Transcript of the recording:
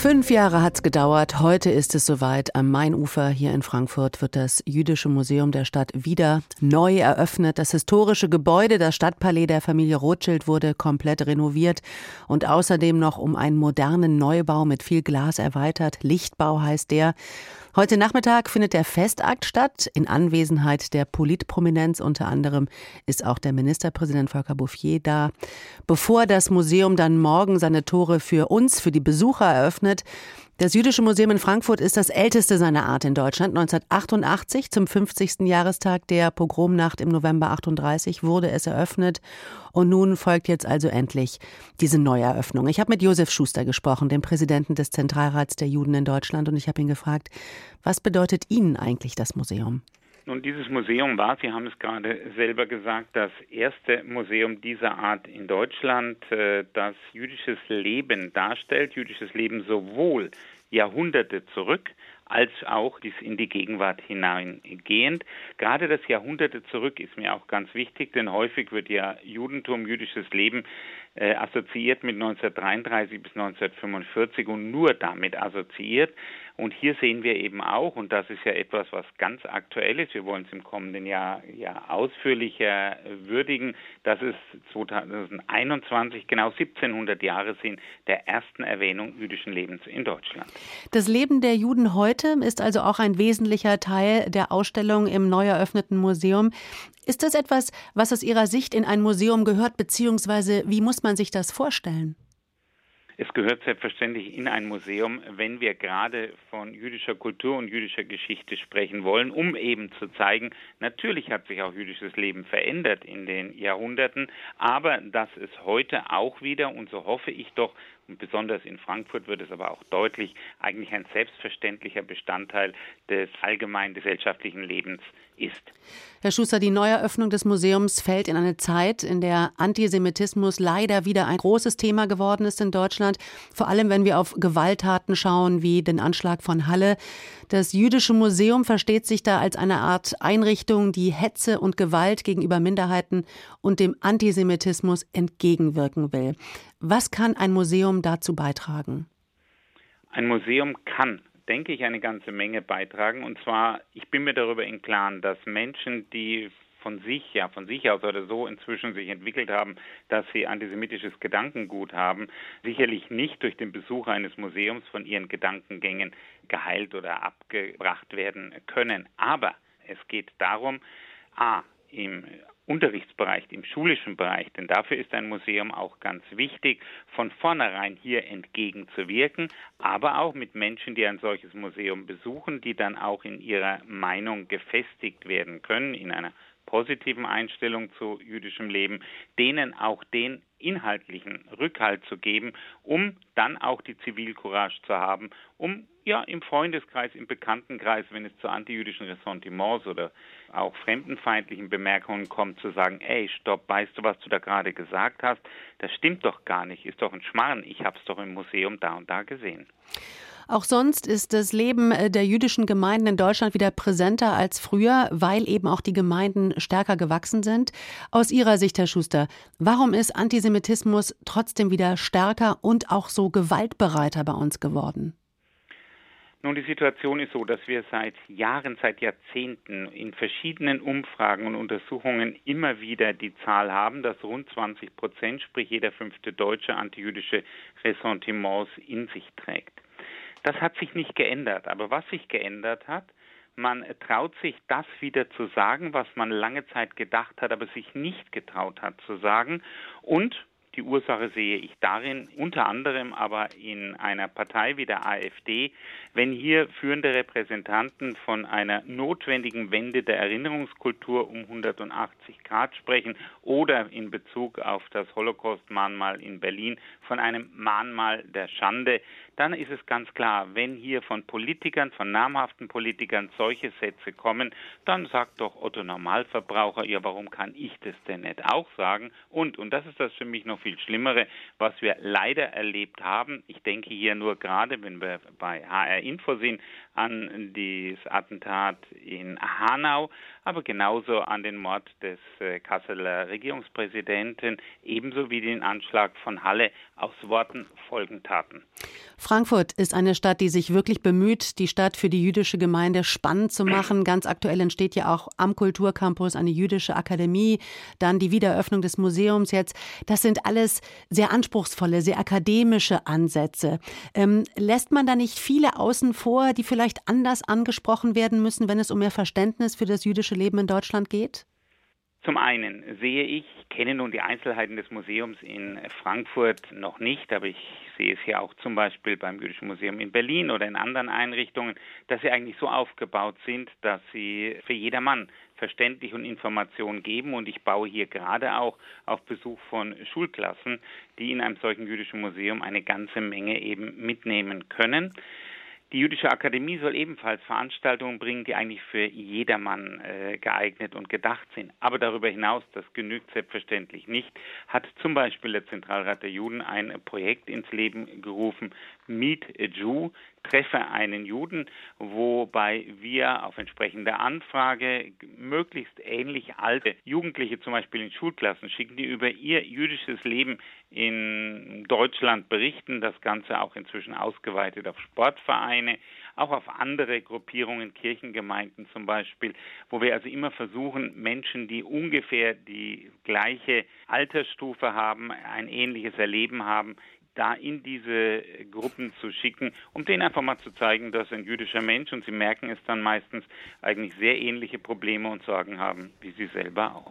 Fünf Jahre hat es gedauert. Heute ist es soweit. Am Mainufer hier in Frankfurt wird das Jüdische Museum der Stadt wieder neu eröffnet. Das historische Gebäude, das Stadtpalais der Familie Rothschild, wurde komplett renoviert und außerdem noch um einen modernen Neubau mit viel Glas erweitert. Lichtbau heißt der. Heute Nachmittag findet der Festakt statt. In Anwesenheit der Politprominenz unter anderem ist auch der Ministerpräsident Volker Bouffier da. Bevor das Museum dann morgen seine Tore für uns, für die Besucher eröffnet, das Jüdische Museum in Frankfurt ist das älteste seiner Art in Deutschland. 1988, zum 50. Jahrestag der Pogromnacht im November 38, wurde es eröffnet. Und nun folgt jetzt also endlich diese Neueröffnung. Ich habe mit Josef Schuster gesprochen, dem Präsidenten des Zentralrats der Juden in Deutschland, und ich habe ihn gefragt, was bedeutet Ihnen eigentlich das Museum? Nun, dieses Museum war, Sie haben es gerade selber gesagt, das erste Museum dieser Art in Deutschland, äh, das jüdisches Leben darstellt, jüdisches Leben sowohl Jahrhunderte zurück als auch dies in die Gegenwart hineingehend. Gerade das Jahrhunderte zurück ist mir auch ganz wichtig, denn häufig wird ja Judentum, jüdisches Leben äh, assoziiert mit 1933 bis 1945 und nur damit assoziiert. Und hier sehen wir eben auch, und das ist ja etwas, was ganz aktuell ist, wir wollen es im kommenden Jahr ja ausführlicher würdigen, dass es 2021 genau 1700 Jahre sind der ersten Erwähnung jüdischen Lebens in Deutschland. Das Leben der Juden heute ist also auch ein wesentlicher Teil der Ausstellung im neu eröffneten Museum. Ist das etwas, was aus Ihrer Sicht in ein Museum gehört, beziehungsweise wie muss man sich das vorstellen? Es gehört selbstverständlich in ein Museum, wenn wir gerade von jüdischer Kultur und jüdischer Geschichte sprechen wollen, um eben zu zeigen, natürlich hat sich auch jüdisches Leben verändert in den Jahrhunderten, aber dass es heute auch wieder, und so hoffe ich doch, und besonders in Frankfurt wird es aber auch deutlich, eigentlich ein selbstverständlicher Bestandteil des allgemeinen gesellschaftlichen Lebens ist. Herr Schuster, die Neueröffnung des Museums fällt in eine Zeit, in der Antisemitismus leider wieder ein großes Thema geworden ist in Deutschland. Vor allem, wenn wir auf Gewalttaten schauen, wie den Anschlag von Halle. Das Jüdische Museum versteht sich da als eine Art Einrichtung, die Hetze und Gewalt gegenüber Minderheiten und dem Antisemitismus entgegenwirken will. Was kann ein Museum dazu beitragen? Ein Museum kann denke ich, eine ganze Menge beitragen. Und zwar, ich bin mir darüber im Klaren, dass Menschen, die von sich, ja, von sich aus oder so inzwischen sich entwickelt haben, dass sie antisemitisches Gedankengut haben, sicherlich nicht durch den Besuch eines Museums von ihren Gedankengängen geheilt oder abgebracht werden können. Aber es geht darum, a, im Unterrichtsbereich, im schulischen Bereich, denn dafür ist ein Museum auch ganz wichtig, von vornherein hier entgegenzuwirken, aber auch mit Menschen, die ein solches Museum besuchen, die dann auch in ihrer Meinung gefestigt werden können, in einer positiven Einstellung zu jüdischem Leben, denen auch den inhaltlichen Rückhalt zu geben, um dann auch die Zivilcourage zu haben, um ja im Freundeskreis, im Bekanntenkreis, wenn es zu antijüdischen Ressentiments oder auch fremdenfeindlichen Bemerkungen kommt, zu sagen, ey, stopp, weißt du, was du da gerade gesagt hast? Das stimmt doch gar nicht, ist doch ein Schmarrn, ich hab's doch im Museum da und da gesehen. Auch sonst ist das Leben äh, der jüdischen Gemeinden in Deutschland wieder präsenter als früher, weil eben auch die Gemeinden stärker gewachsen sind. Aus Ihrer Sicht, Herr Schuster, warum ist Antisemitismus trotzdem wieder stärker und auch so gewaltbereiter bei uns geworden? Nun, die Situation ist so, dass wir seit Jahren, seit Jahrzehnten in verschiedenen Umfragen und Untersuchungen immer wieder die Zahl haben, dass rund 20 Prozent, sprich jeder fünfte Deutsche, antijüdische Ressentiments in sich trägt. Das hat sich nicht geändert. Aber was sich geändert hat, man traut sich das wieder zu sagen, was man lange Zeit gedacht hat, aber sich nicht getraut hat zu sagen. Und die Ursache sehe ich darin, unter anderem aber in einer Partei wie der AfD, wenn hier führende Repräsentanten von einer notwendigen Wende der Erinnerungskultur um 180 Grad sprechen oder in Bezug auf das Holocaust-Mahnmal in Berlin von einem Mahnmal der Schande, dann ist es ganz klar, wenn hier von Politikern, von namhaften Politikern solche Sätze kommen, dann sagt doch Otto Normalverbraucher, ja, warum kann ich das denn nicht auch sagen? Und, und das ist das für mich noch viel Schlimmere, was wir leider erlebt haben. Ich denke hier nur gerade, wenn wir bei HR Info sind, an das Attentat in Hanau, aber genauso an den Mord des äh, Kasseler Regierungspräsidenten, ebenso wie den Anschlag von Halle. Aus Worten folgen Taten. Frankfurt ist eine Stadt, die sich wirklich bemüht, die Stadt für die jüdische Gemeinde spannend zu machen. Ganz aktuell entsteht ja auch am Kulturcampus eine jüdische Akademie, dann die Wiedereröffnung des Museums jetzt. Das sind alles sehr anspruchsvolle, sehr akademische Ansätze. Ähm, lässt man da nicht viele außen vor, die vielleicht anders angesprochen werden müssen, wenn es um mehr Verständnis für das jüdische Leben in Deutschland geht? Zum einen sehe ich, kenne nun die Einzelheiten des Museums in Frankfurt noch nicht, aber ich sehe es ja auch zum Beispiel beim Jüdischen Museum in Berlin oder in anderen Einrichtungen, dass sie eigentlich so aufgebaut sind, dass sie für jedermann verständlich und Informationen geben. Und ich baue hier gerade auch auf Besuch von Schulklassen, die in einem solchen jüdischen Museum eine ganze Menge eben mitnehmen können. Die Jüdische Akademie soll ebenfalls Veranstaltungen bringen, die eigentlich für jedermann äh, geeignet und gedacht sind. Aber darüber hinaus, das genügt selbstverständlich nicht, hat zum Beispiel der Zentralrat der Juden ein Projekt ins Leben gerufen, Meet a Jew, treffe einen Juden, wobei wir auf entsprechende Anfrage möglichst ähnlich alte Jugendliche zum Beispiel in Schulklassen schicken, die über ihr jüdisches Leben in Deutschland berichten. Das Ganze auch inzwischen ausgeweitet auf Sportvereine, auch auf andere Gruppierungen, Kirchengemeinden zum Beispiel, wo wir also immer versuchen, Menschen, die ungefähr die gleiche Altersstufe haben, ein ähnliches Erleben haben, da in diese Gruppen zu schicken, um denen einfach mal zu zeigen, dass ein jüdischer Mensch, und sie merken es dann meistens, eigentlich sehr ähnliche Probleme und Sorgen haben wie sie selber auch.